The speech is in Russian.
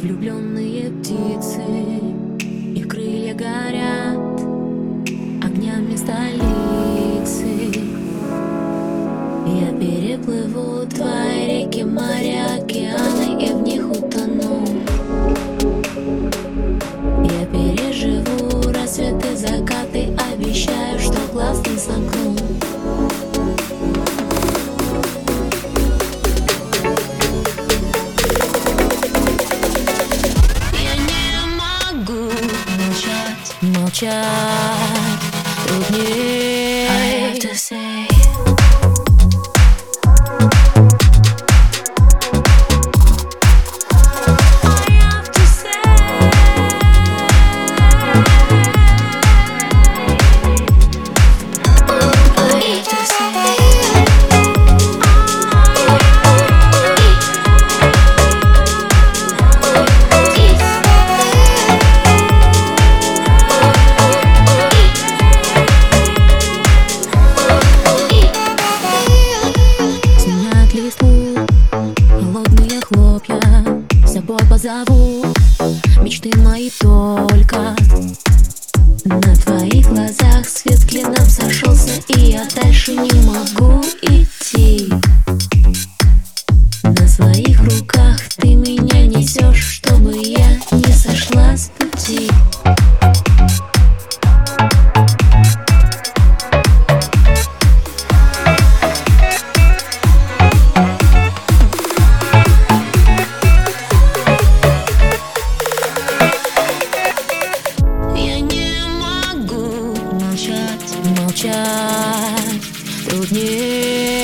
Влюбленные птицы, их крылья горят огнями столицы. Я переплыву твои реки, моря, Odmienić позову мечты мои только chàng trai đột nhiên